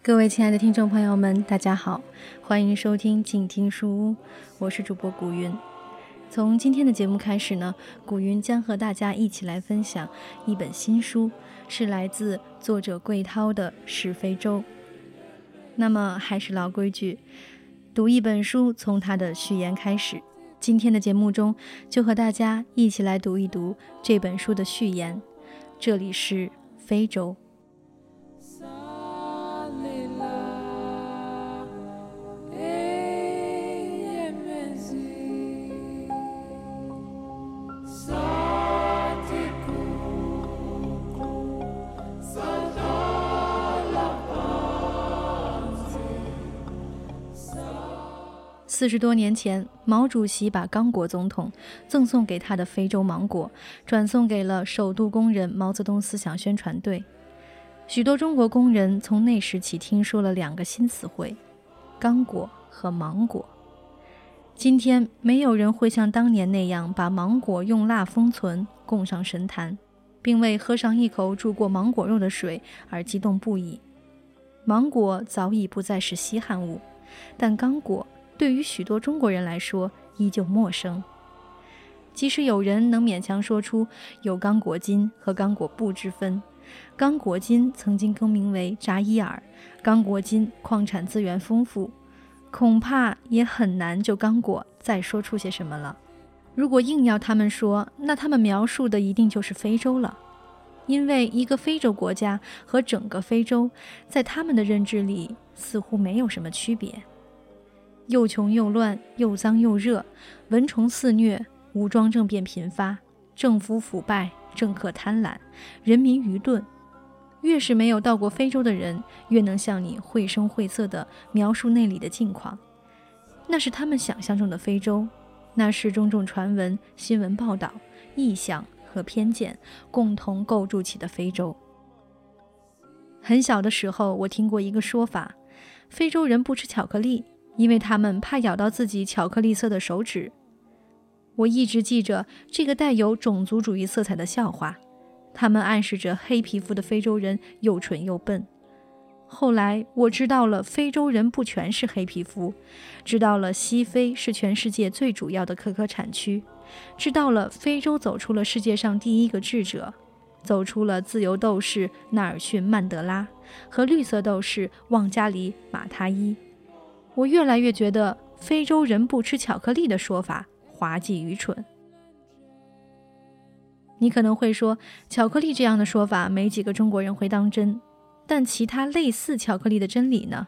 各位亲爱的听众朋友们，大家好，欢迎收听静听书屋，我是主播古云。从今天的节目开始呢，古云将和大家一起来分享一本新书，是来自作者桂涛的《是非洲》。那么还是老规矩，读一本书从它的序言开始。今天的节目中，就和大家一起来读一读这本书的序言。这里是非洲。四十多年前，毛主席把刚果总统赠送给他的非洲芒果转送给了首都工人毛泽东思想宣传队。许多中国工人从那时起听说了两个新词汇：刚果和芒果。今天，没有人会像当年那样把芒果用蜡封存，供上神坛，并为喝上一口煮过芒果肉的水而激动不已。芒果早已不再是稀罕物，但刚果。对于许多中国人来说，依旧陌生。即使有人能勉强说出有刚果金和刚果布之分，刚果金曾经更名为扎伊尔，刚果金矿产资源丰富，恐怕也很难就刚果再说出些什么了。如果硬要他们说，那他们描述的一定就是非洲了，因为一个非洲国家和整个非洲，在他们的认知里似乎没有什么区别。又穷又乱，又脏又热，蚊虫肆虐，武装政变频发，政府腐败，政客贪婪，人民愚钝。越是没有到过非洲的人，越能向你绘声绘色地描述那里的境况。那是他们想象中的非洲，那是种种传闻、新闻报道、臆想和偏见共同构筑起的非洲。很小的时候，我听过一个说法：非洲人不吃巧克力。因为他们怕咬到自己巧克力色的手指，我一直记着这个带有种族主义色彩的笑话，他们暗示着黑皮肤的非洲人又蠢又笨。后来我知道了，非洲人不全是黑皮肤，知道了西非是全世界最主要的可可产区，知道了非洲走出了世界上第一个智者，走出了自由斗士纳尔逊·曼德拉和绿色斗士旺加里·马他伊。我越来越觉得非洲人不吃巧克力的说法滑稽愚蠢。你可能会说，巧克力这样的说法没几个中国人会当真，但其他类似巧克力的真理呢？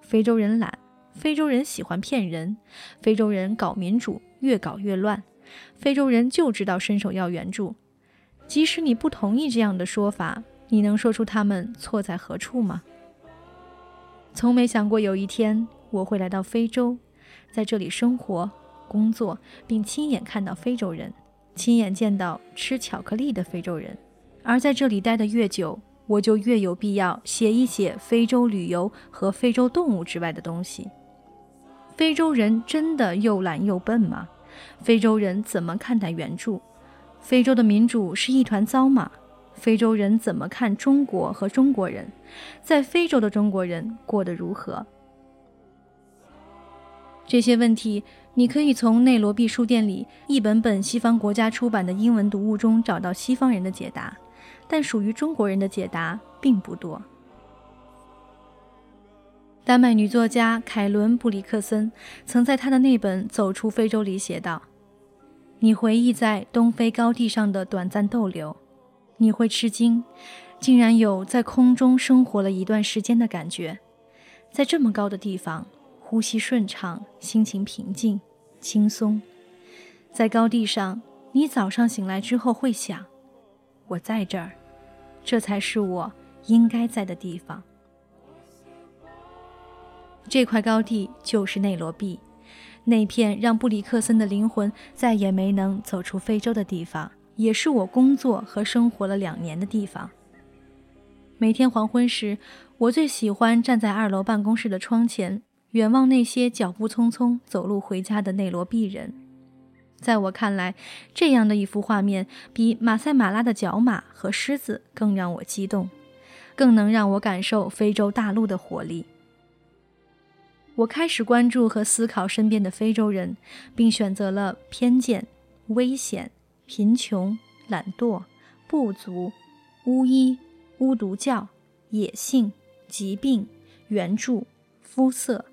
非洲人懒，非洲人喜欢骗人，非洲人搞民主越搞越乱，非洲人就知道伸手要援助。即使你不同意这样的说法，你能说出他们错在何处吗？从没想过有一天。我会来到非洲，在这里生活、工作，并亲眼看到非洲人，亲眼见到吃巧克力的非洲人。而在这里待得越久，我就越有必要写一写非洲旅游和非洲动物之外的东西。非洲人真的又懒又笨吗？非洲人怎么看待援助？非洲的民主是一团糟吗？非洲人怎么看中国和中国人？在非洲的中国人过得如何？这些问题，你可以从内罗毕书店里一本本西方国家出版的英文读物中找到西方人的解答，但属于中国人的解答并不多。丹麦女作家凯伦·布里克森曾在她的那本《走出非洲》里写道：“你回忆在东非高地上的短暂逗留，你会吃惊，竟然有在空中生活了一段时间的感觉，在这么高的地方。”呼吸顺畅，心情平静、轻松。在高地上，你早上醒来之后会想：“我在这儿，这才是我应该在的地方。”这块高地就是内罗毕，那片让布里克森的灵魂再也没能走出非洲的地方，也是我工作和生活了两年的地方。每天黄昏时，我最喜欢站在二楼办公室的窗前，远望那些脚步匆匆走路回家的内罗毕人。在我看来，这样的一幅画面，比马赛马拉的角马和狮子更让我激动，更能让我感受非洲大陆的活力。我开始关注和思考身边的非洲人，并选择了偏见、危险、贫穷、懒惰、部族、巫医。巫毒教、野性、疾病、援助、肤色、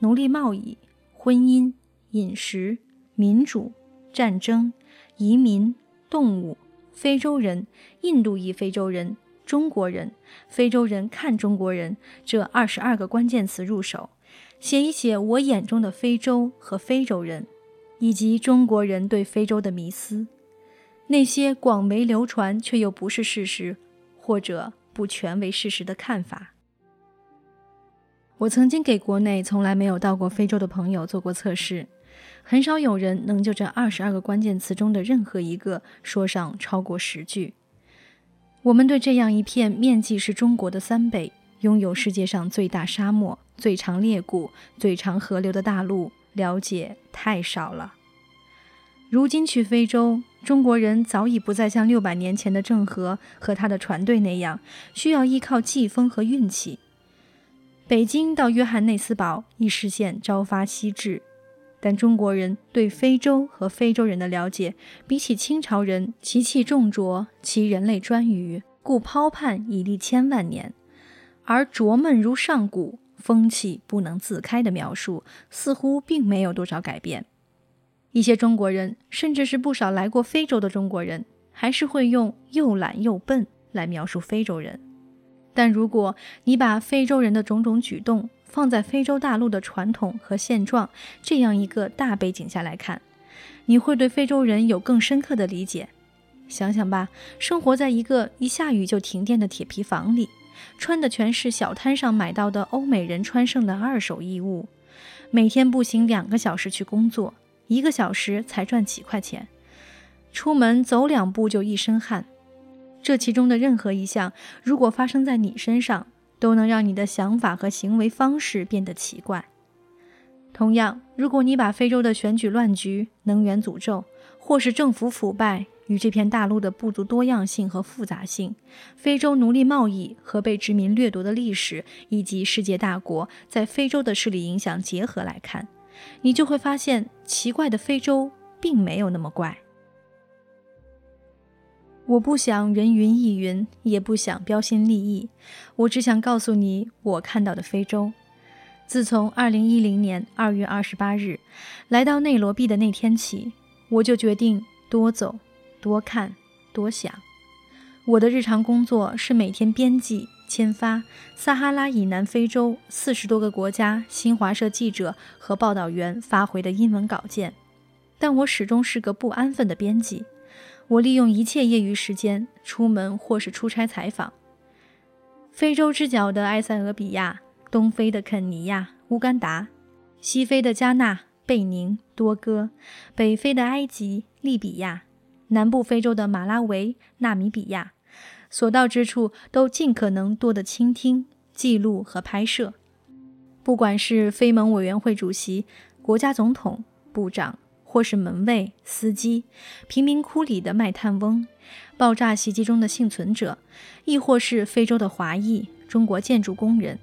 奴隶贸易、婚姻、饮食、民主、战争、移民、动物、非洲人、印度裔非洲人、中国人、非洲人看中国人这二十二个关键词入手，写一写我眼中的非洲和非洲人，以及中国人对非洲的迷思，那些广为流传却又不是事实。或者不全为事实的看法。我曾经给国内从来没有到过非洲的朋友做过测试，很少有人能就这二十二个关键词中的任何一个说上超过十句。我们对这样一片面积是中国的三倍、拥有世界上最大沙漠、最长裂谷、最长河流的大陆了解太少了。如今去非洲。中国人早已不再像六百年前的郑和和他的船队那样，需要依靠季风和运气。北京到约翰内斯堡已实现朝发夕至，但中国人对非洲和非洲人的了解，比起清朝人“其气重浊，其人类专余，故抛盼以立千万年”，而浊闷如上古，风气不能自开的描述，似乎并没有多少改变。一些中国人，甚至是不少来过非洲的中国人，还是会用“又懒又笨”来描述非洲人。但如果你把非洲人的种种举动放在非洲大陆的传统和现状这样一个大背景下来看，你会对非洲人有更深刻的理解。想想吧，生活在一个一下雨就停电的铁皮房里，穿的全是小摊上买到的欧美人穿剩的二手衣物，每天步行两个小时去工作。一个小时才赚几块钱，出门走两步就一身汗。这其中的任何一项，如果发生在你身上，都能让你的想法和行为方式变得奇怪。同样，如果你把非洲的选举乱局、能源诅咒，或是政府腐败与这片大陆的不足多样性和复杂性、非洲奴隶贸易和被殖民掠夺的历史，以及世界大国在非洲的势力影响结合来看，你就会发现，奇怪的非洲并没有那么怪。我不想人云亦云，也不想标新立异，我只想告诉你我看到的非洲。自从2010年2月28日来到内罗毕的那天起，我就决定多走、多看、多想。我的日常工作是每天编辑。签发撒哈拉以南非洲四十多个国家新华社记者和报道员发回的英文稿件，但我始终是个不安分的编辑。我利用一切业余时间出门或是出差采访。非洲之角的埃塞俄比亚，东非的肯尼亚、乌干达，西非的加纳、贝宁、多哥，北非的埃及、利比亚，南部非洲的马拉维、纳米比亚。所到之处，都尽可能多的倾听、记录和拍摄。不管是非盟委员会主席、国家总统、部长，或是门卫、司机、贫民窟里的卖炭翁、爆炸袭击中的幸存者，亦或是非洲的华裔、中国建筑工人，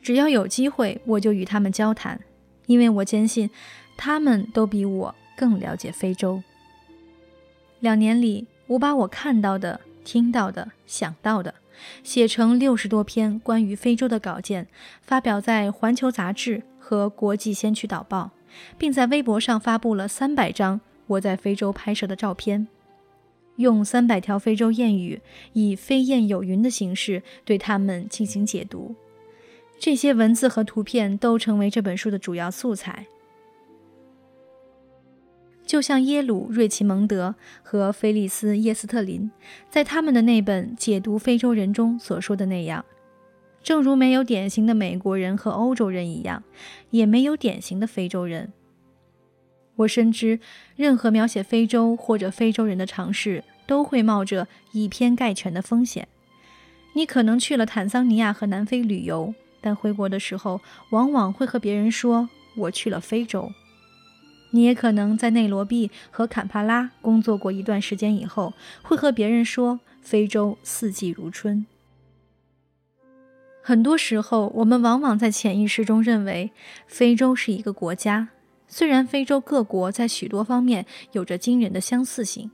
只要有机会，我就与他们交谈，因为我坚信，他们都比我更了解非洲。两年里，我把我看到的。听到的、想到的，写成六十多篇关于非洲的稿件，发表在《环球》杂志和《国际先驱导报》，并在微博上发布了三百张我在非洲拍摄的照片，用三百条非洲谚语，以飞燕有云的形式对他们进行解读。这些文字和图片都成为这本书的主要素材。就像耶鲁、瑞奇蒙德和菲利斯·耶斯特林在他们的那本解读非洲人中所说的那样，正如没有典型的美国人和欧洲人一样，也没有典型的非洲人。我深知，任何描写非洲或者非洲人的尝试都会冒着以偏概全的风险，你可能去了坦桑尼亚和南非旅游，但回国的时候往往会和别人说我去了非洲。你也可能在内罗毕和坎帕拉工作过一段时间以后，会和别人说非洲四季如春。很多时候，我们往往在潜意识中认为非洲是一个国家。虽然非洲各国在许多方面有着惊人的相似性，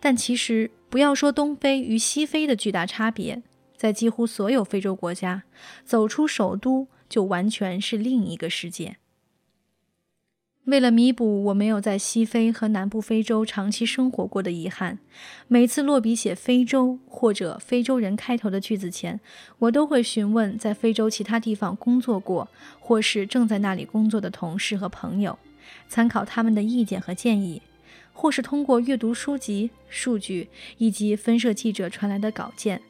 但其实不要说东非与西非的巨大差别，在几乎所有非洲国家，走出首都就完全是另一个世界。为了弥补我没有在西非和南部非洲长期生活过的遗憾，每次落笔写“非洲”或者“非洲人”开头的句子前，我都会询问在非洲其他地方工作过或是正在那里工作的同事和朋友，参考他们的意见和建议，或是通过阅读书籍、数据以及分社记者传来的稿件，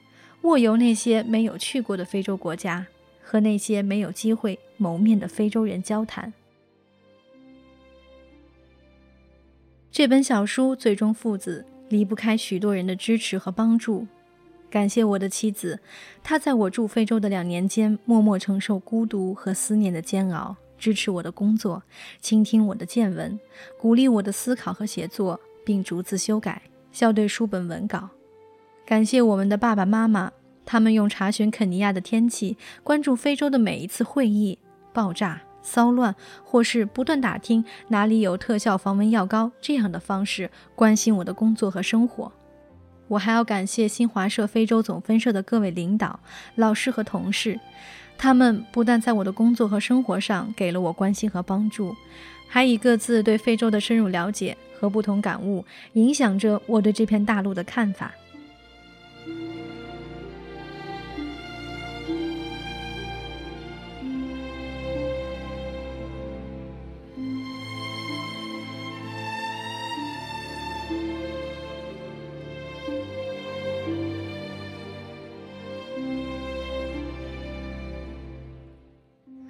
握游那些没有去过的非洲国家，和那些没有机会谋面的非洲人交谈。这本小书最终父子离不开许多人的支持和帮助。感谢我的妻子，她在我驻非洲的两年间，默默承受孤独和思念的煎熬，支持我的工作，倾听我的见闻，鼓励我的思考和写作，并逐字修改、校对书本文稿。感谢我们的爸爸妈妈，他们用查询肯尼亚的天气、关注非洲的每一次会议、爆炸。骚乱，或是不断打听哪里有特效防蚊药膏这样的方式关心我的工作和生活。我还要感谢新华社非洲总分社的各位领导、老师和同事，他们不但在我的工作和生活上给了我关心和帮助，还以各自对非洲的深入了解和不同感悟，影响着我对这片大陆的看法。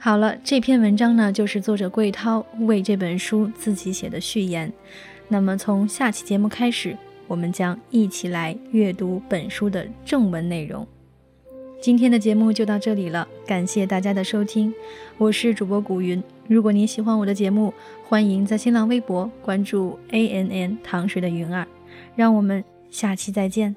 好了，这篇文章呢，就是作者桂涛为这本书自己写的序言。那么从下期节目开始，我们将一起来阅读本书的正文内容。今天的节目就到这里了，感谢大家的收听，我是主播古云。如果您喜欢我的节目，欢迎在新浪微博关注 A N N 糖水的云儿，让我们下期再见。